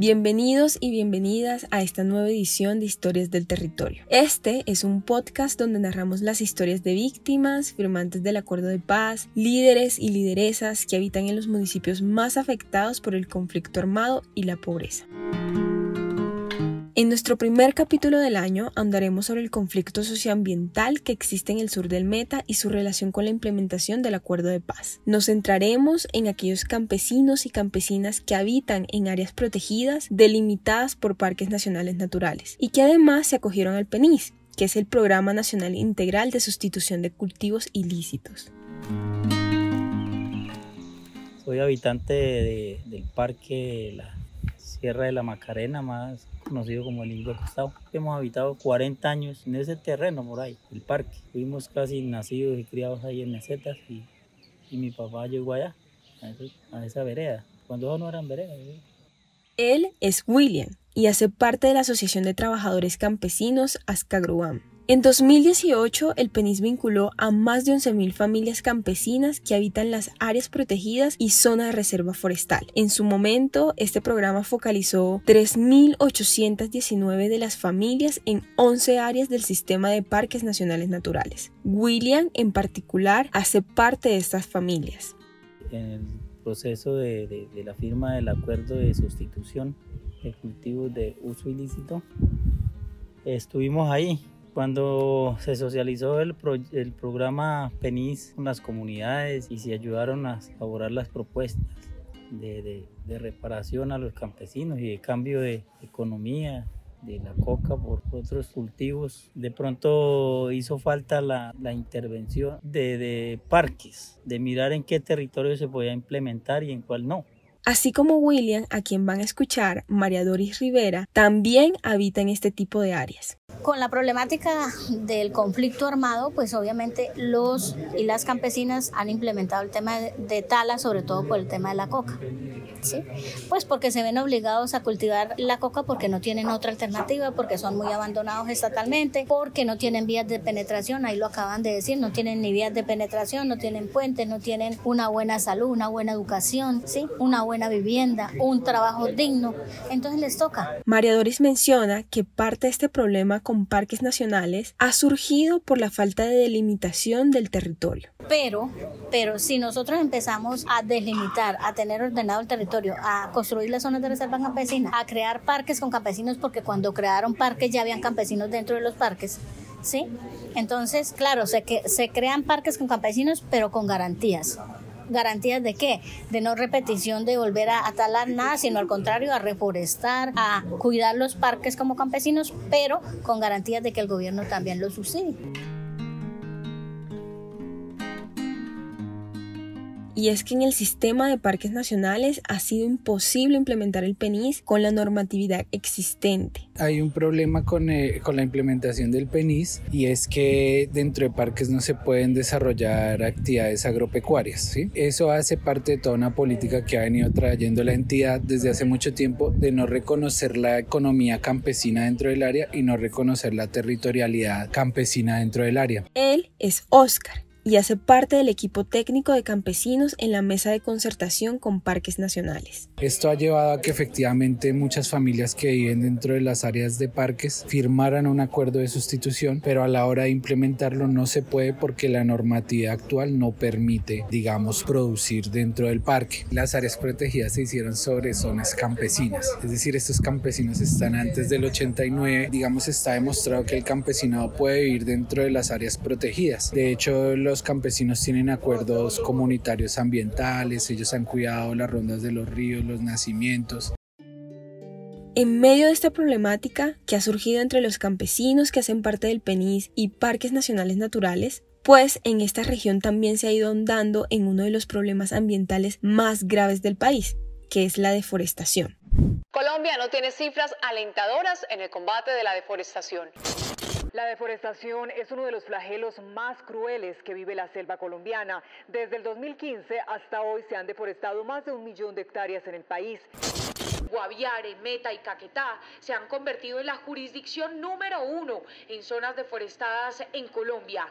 Bienvenidos y bienvenidas a esta nueva edición de Historias del Territorio. Este es un podcast donde narramos las historias de víctimas, firmantes del acuerdo de paz, líderes y lideresas que habitan en los municipios más afectados por el conflicto armado y la pobreza. En nuestro primer capítulo del año andaremos sobre el conflicto socioambiental que existe en el sur del Meta y su relación con la implementación del acuerdo de paz. Nos centraremos en aquellos campesinos y campesinas que habitan en áreas protegidas delimitadas por parques nacionales naturales y que además se acogieron al PENIS, que es el Programa Nacional Integral de Sustitución de Cultivos Ilícitos. Soy habitante del parque La Sierra de la Macarena, más conocido como el Indio Costado. Hemos habitado 40 años en ese terreno por ahí, el parque. Fuimos casi nacidos y criados ahí en mesetas y, y mi papá llegó allá, a, esa vereda, cuando no eran veredas. ¿eh? Él es William y hace parte de la Asociación de Trabajadores Campesinos Azcagruam. En 2018, el PENIS vinculó a más de 11.000 familias campesinas que habitan las áreas protegidas y zona de reserva forestal. En su momento, este programa focalizó 3.819 de las familias en 11 áreas del sistema de parques nacionales naturales. William, en particular, hace parte de estas familias. En el proceso de, la firma del acuerdo de sustitución de cultivos de uso ilícito, estuvimos ahí cuando se socializó el, el programa PENIS con las comunidades y se ayudaron a elaborar las propuestas de, de, reparación a los campesinos y de cambio de economía de la coca por otros cultivos. De pronto hizo falta la, la intervención de, de, parques, de mirar en qué territorio se podía implementar y en cuál no. Así como William, a quien van a escuchar, María Doris Rivera, también habita en este tipo de áreas. Con la problemática del conflicto armado, pues obviamente los y las campesinas han implementado el tema de, tala, sobre todo por el tema de la coca. ¿sí? Pues porque se ven obligados a cultivar la coca porque no tienen otra alternativa, porque son muy abandonados estatalmente, porque no tienen vías de penetración, ahí lo acaban de decir, no tienen ni vías de penetración, no tienen puentes, no tienen una buena salud, una buena educación, ¿sí? una buena vivienda, un trabajo digno. Entonces les toca. María Doris menciona que parte de este problema con parques nacionales ha surgido por la falta de delimitación del territorio. Pero, pero si nosotros empezamos a delimitar, a tener ordenado el territorio, a construir las zonas de reserva campesina, a crear parques con campesinos, porque cuando crearon parques ya habían campesinos dentro de los parques, ¿sí? Entonces, claro, se, que, se crean parques con campesinos, pero con garantías garantías de qué? De no repetición de volver a, talar nada, sino al contrario, a reforestar, a cuidar los parques como campesinos, pero con garantías de que el gobierno también los subsidie. Y es que en el sistema de parques nacionales ha sido imposible implementar el PENIS con la normatividad existente. Hay un problema con, eh, con la implementación del PENIS y es que dentro de parques no se pueden desarrollar actividades agropecuarias. ¿sí? Eso hace parte de toda una política que ha venido trayendo la entidad desde hace mucho tiempo de no reconocer la economía campesina dentro del área y no reconocer la territorialidad campesina dentro del área. Él es Oscar y hace parte del equipo técnico de campesinos en la mesa de concertación con parques nacionales. Esto ha llevado a que efectivamente muchas familias que viven dentro de las áreas de parques firmaran un acuerdo de sustitución, pero a la hora de implementarlo no se puede porque la normatividad actual no permite, digamos, producir dentro del parque. Las áreas protegidas se hicieron sobre zonas campesinas, es decir, estos campesinos están antes del 89, digamos, está demostrado que el campesinado puede vivir dentro de las áreas protegidas. De hecho, los campesinos tienen acuerdos comunitarios ambientales, ellos han cuidado las rondas de los ríos, los nacimientos. En medio de esta problemática que ha surgido entre los campesinos que hacen parte del PENIS y parques nacionales naturales, pues en esta región también se ha ido ahondando en uno de los problemas ambientales más graves del país, que es la deforestación. Colombia no tiene cifras alentadoras en el combate de la deforestación. La deforestación es uno de los flagelos más crueles que vive la selva colombiana. Desde el 2015 hasta hoy se han deforestado más de un millón de hectáreas en el país. Guaviare, Meta y Caquetá se han convertido en la jurisdicción número uno en zonas deforestadas en Colombia.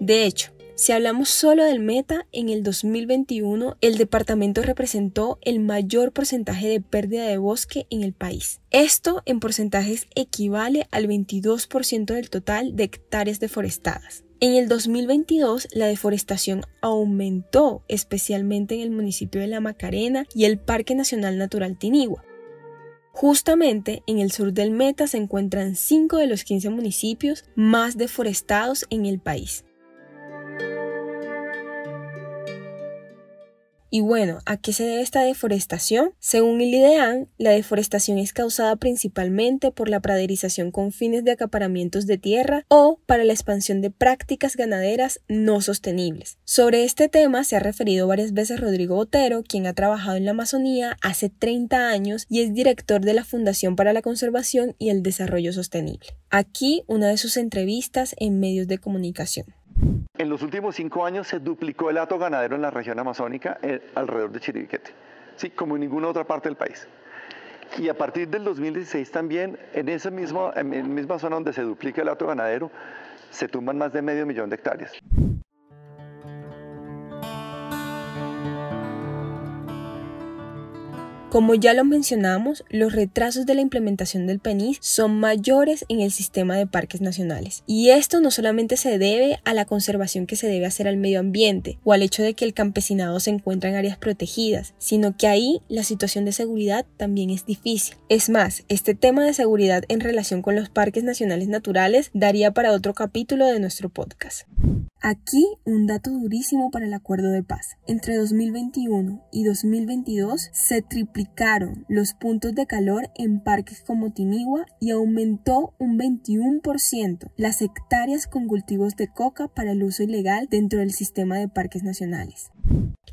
De hecho, si hablamos solo del Meta, en el 2021 el departamento representó el mayor porcentaje de pérdida de bosque en el país. Esto en porcentajes equivale al 22% del total de hectáreas deforestadas. En el 2022 la deforestación aumentó especialmente en el municipio de La Macarena y el Parque Nacional Natural Tinigua. Justamente en el sur del Meta se encuentran 5 de los 15 municipios más deforestados en el país. Y bueno, ¿a qué se debe esta deforestación? Según el IDEAN, la deforestación es causada principalmente por la praderización con fines de acaparamientos de tierra o para la expansión de prácticas ganaderas no sostenibles. Sobre este tema se ha referido varias veces Rodrigo Botero, quien ha trabajado en la Amazonía hace 30 años y es director de la Fundación para la Conservación y el Desarrollo Sostenible. Aquí una de sus entrevistas en medios de comunicación. En los últimos cinco años se duplicó el hato ganadero en la región amazónica eh, alrededor de Chiribiquete, sí, como en ninguna otra parte del país. Y a partir del 2016 también, en esa misma, en misma zona donde se duplica el hato ganadero, se tumban más de medio millón de hectáreas. Como ya lo mencionamos, los retrasos de la implementación del PENIS son mayores en el sistema de parques nacionales. Y esto no solamente se debe a la conservación que se debe hacer al medio ambiente o al hecho de que el campesinado se encuentra en áreas protegidas, sino que ahí la situación de seguridad también es difícil. Es más, este tema de seguridad en relación con los parques nacionales naturales daría para otro capítulo de nuestro podcast. Aquí un dato durísimo para el acuerdo de paz. Entre 2021 y 2022 se los puntos de calor en parques como Tinigua y aumentó un 21% las hectáreas con cultivos de coca para el uso ilegal dentro del sistema de parques nacionales.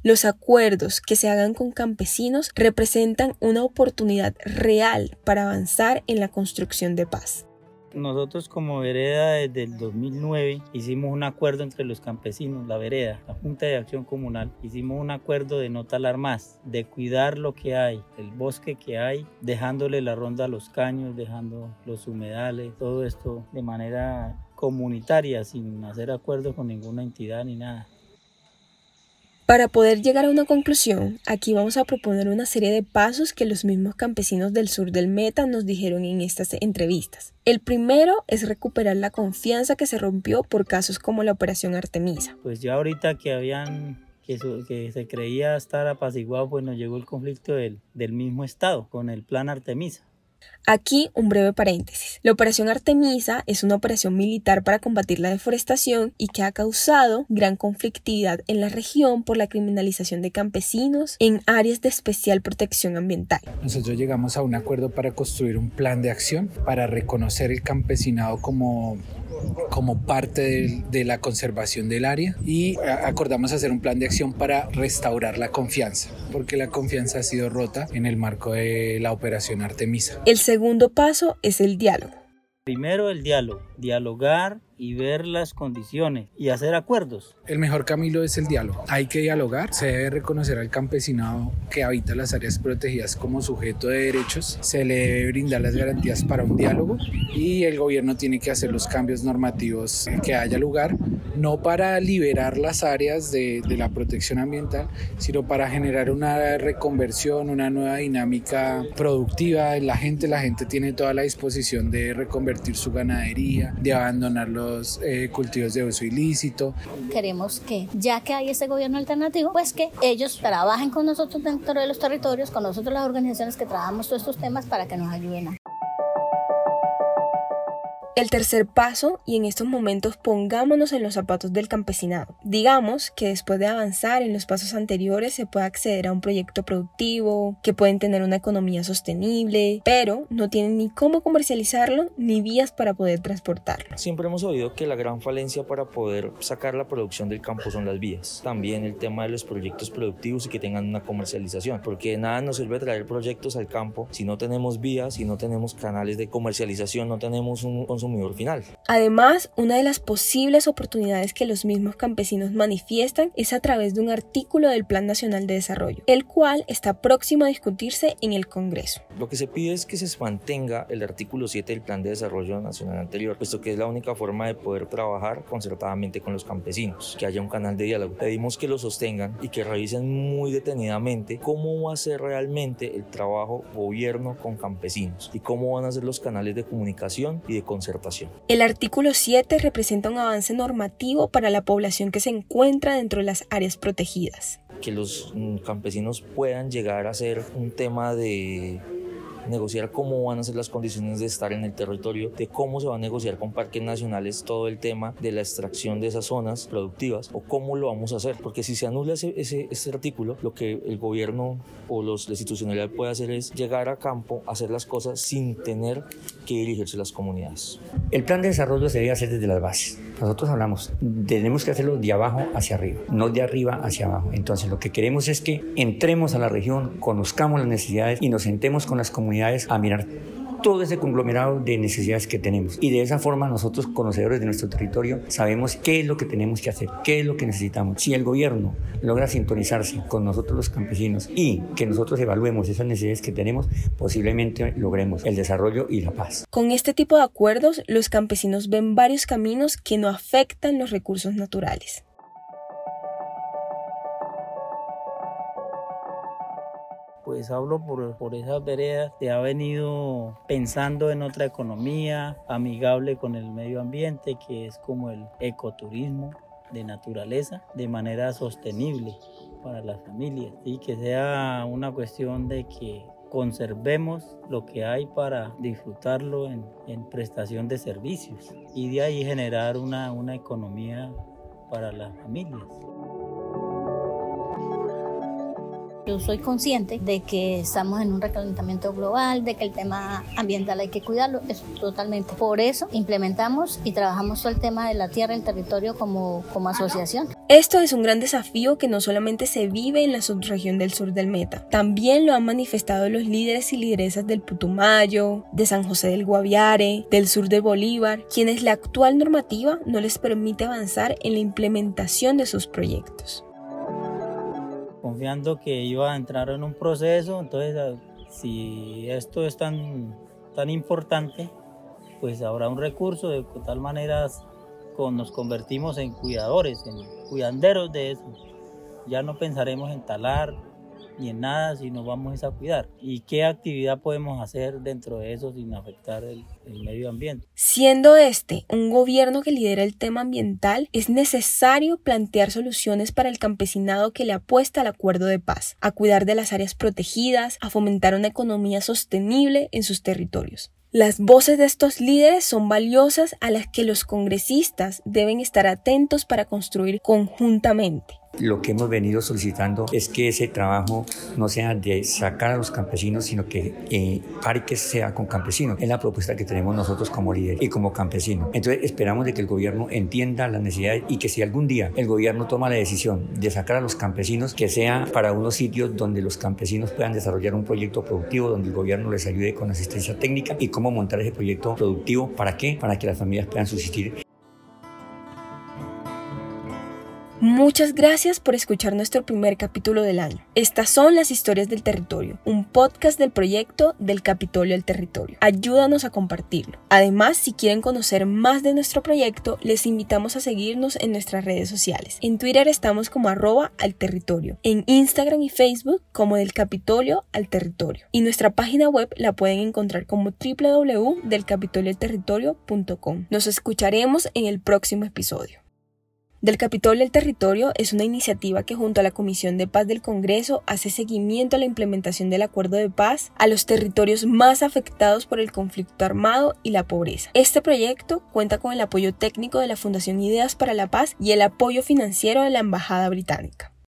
Los acuerdos que se hagan con campesinos representan una oportunidad real para avanzar en la construcción de paz. Nosotros como vereda desde el 2009 hicimos un acuerdo entre los campesinos, la vereda, la Junta de Acción Comunal, hicimos un acuerdo de no talar más, de cuidar lo que hay, el bosque que hay, dejándole la ronda a los caños, dejando los humedales, todo esto de manera comunitaria, sin hacer acuerdos con ninguna entidad ni nada. Para poder llegar a una conclusión, aquí vamos a proponer una serie de pasos que los mismos campesinos del sur del Meta nos dijeron en estas entrevistas. El primero es recuperar la confianza que se rompió por casos como la Operación Artemisa. Pues ya ahorita que habían que, se creía estar apaciguado, pues nos llegó el conflicto del, del mismo Estado con el plan Artemisa. Aquí un breve paréntesis. La operación Artemisa es una operación militar para combatir la deforestación y que ha causado gran conflictividad en la región por la criminalización de campesinos en áreas de especial protección ambiental. Nosotros llegamos a un acuerdo para construir un plan de acción para reconocer el campesinado como como parte de, la conservación del área y acordamos hacer un plan de acción para restaurar la confianza, porque la confianza ha sido rota en el marco de la operación Artemisa. El segundo paso es el diálogo. Primero el diálogo, dialogar y ver las condiciones y hacer acuerdos. El mejor camino es el diálogo. Hay que dialogar, se debe reconocer al campesinado que habita las áreas protegidas como sujeto de derechos, se le debe brindar las garantías para un diálogo y el gobierno tiene que hacer los cambios normativos que haya lugar, no para liberar las áreas de, de la protección ambiental, sino para generar una reconversión, una nueva dinámica productiva en la gente. La gente tiene toda la disposición de reconvertir su ganadería, de abandonar los eh, cultivos de uso ilícito. Queremos que, ya que hay este gobierno alternativo, pues que ellos trabajen con nosotros dentro de los territorios, con nosotros las organizaciones que trabajamos todos estos temas para que nos ayuden a el tercer paso, y en estos momentos pongámonos en los zapatos del campesinado. Digamos que después de avanzar en los pasos anteriores se puede acceder a un proyecto productivo, que pueden tener una economía sostenible, pero no tienen ni cómo comercializarlo ni vías para poder transportarlo. Siempre hemos oído que la gran falencia para poder sacar la producción del campo son las vías. También el tema de los proyectos productivos y que tengan una comercialización, porque nada nos sirve traer proyectos al campo si no tenemos vías, si no tenemos canales de comercialización, no tenemos un consumidor final. Además, una de las posibles oportunidades que los mismos campesinos manifiestan es a través de un artículo del Plan Nacional de Desarrollo, el cual está próximo a discutirse en el Congreso. Lo que se pide es que se mantenga el artículo 7 del Plan de Desarrollo Nacional anterior, puesto que es la única forma de poder trabajar concertadamente con los campesinos, que haya un canal de diálogo. Pedimos que lo sostengan y que revisen muy detenidamente cómo va a ser realmente el trabajo gobierno con campesinos y cómo van a ser los canales de comunicación y de concertación. El artículo 7 representa un avance normativo para la población que se encuentra dentro de las áreas protegidas. Que los mm, campesinos puedan llegar a ser un tema de negociar cómo van a ser las condiciones de estar en el territorio, de cómo se va a negociar con parques nacionales todo el tema de la extracción de esas zonas productivas o cómo lo vamos a hacer. Porque si se anula ese, ese, artículo, lo que el gobierno o los, la institucionalidad puede hacer es llegar a campo, hacer las cosas sin tener que dirigirse a las comunidades. El plan de desarrollo se debe hacer desde las bases. Nosotros hablamos, tenemos que hacerlo de abajo hacia arriba, no de arriba hacia abajo. Entonces lo que queremos es que entremos a la región, conozcamos las necesidades y nos sentemos con las comunidades a mirar todo ese conglomerado de necesidades que tenemos. Y de esa forma nosotros, conocedores de nuestro territorio, sabemos qué es lo que tenemos que hacer, qué es lo que necesitamos. Si el gobierno logra sintonizarse con nosotros los campesinos y que nosotros evaluemos esas necesidades que tenemos, posiblemente logremos el desarrollo y la paz. Con este tipo de acuerdos, los campesinos ven varios caminos que no afectan los recursos naturales. Pues hablo por, esas veredas, se ha venido pensando en otra economía amigable con el medio ambiente, que es como el ecoturismo de naturaleza, de manera sostenible para las familias y que sea una cuestión de que conservemos lo que hay para disfrutarlo en, en prestación de servicios y de ahí generar una, una economía para las familias. Yo soy consciente de que estamos en un recalentamiento global, de que el tema ambiental hay que cuidarlo, es totalmente. Por eso implementamos y trabajamos todo el tema de la tierra y el territorio como, como asociación. Esto es un gran desafío que no solamente se vive en la subregión del sur del Meta, también lo han manifestado los líderes y lideresas del Putumayo, de San José del Guaviare, del sur de Bolívar, quienes la actual normativa no les permite avanzar en la implementación de sus proyectos confiando que iba a entrar en un proceso, entonces ah, si esto es tan, tan importante, pues habrá un recurso de tal manera con, nos convertimos en cuidadores, en cuidanderos de eso. Ya no pensaremos en talar, ni en nada si nos vamos a cuidar. ¿Y qué actividad podemos hacer dentro de eso sin afectar el, el medio ambiente? Siendo este un gobierno que lidera el tema ambiental, es necesario plantear soluciones para el campesinado que le apuesta al acuerdo de paz, a cuidar de las áreas protegidas, a fomentar una economía sostenible en sus territorios. Las voces de estos líderes son valiosas a las que los congresistas deben estar atentos para construir conjuntamente. Lo que hemos venido solicitando es que ese trabajo no sea de sacar a los campesinos, sino que eh, Parques sea con campesinos. Es la propuesta que tenemos nosotros como líderes y como campesinos. Entonces esperamos de que el gobierno entienda las necesidades y que si algún día el gobierno toma la decisión de sacar a los campesinos, que sea para unos sitios donde los campesinos puedan desarrollar un proyecto productivo, donde el gobierno les ayude con asistencia técnica y cómo montar ese proyecto productivo. ¿Para qué? Para que las familias puedan subsistir Muchas gracias por escuchar nuestro primer capítulo del año. Estas son las historias del territorio, un podcast del proyecto del Capitolio del Territorio. Ayúdanos a compartirlo. Además, si quieren conocer más de nuestro proyecto, les invitamos a seguirnos en nuestras redes sociales. En Twitter estamos como arroba al territorio, en Instagram y Facebook como del Capitolio al Territorio. Y nuestra página web la pueden encontrar como www.delcapitolioalterritorio.com. Nos escucharemos en el próximo episodio. Del Capitolio del Territorio es una iniciativa que junto a la Comisión de Paz del Congreso hace seguimiento a la implementación del acuerdo de paz a los territorios más afectados por el conflicto armado y la pobreza. Este proyecto cuenta con el apoyo técnico de la Fundación Ideas para la Paz y el apoyo financiero de la Embajada Británica.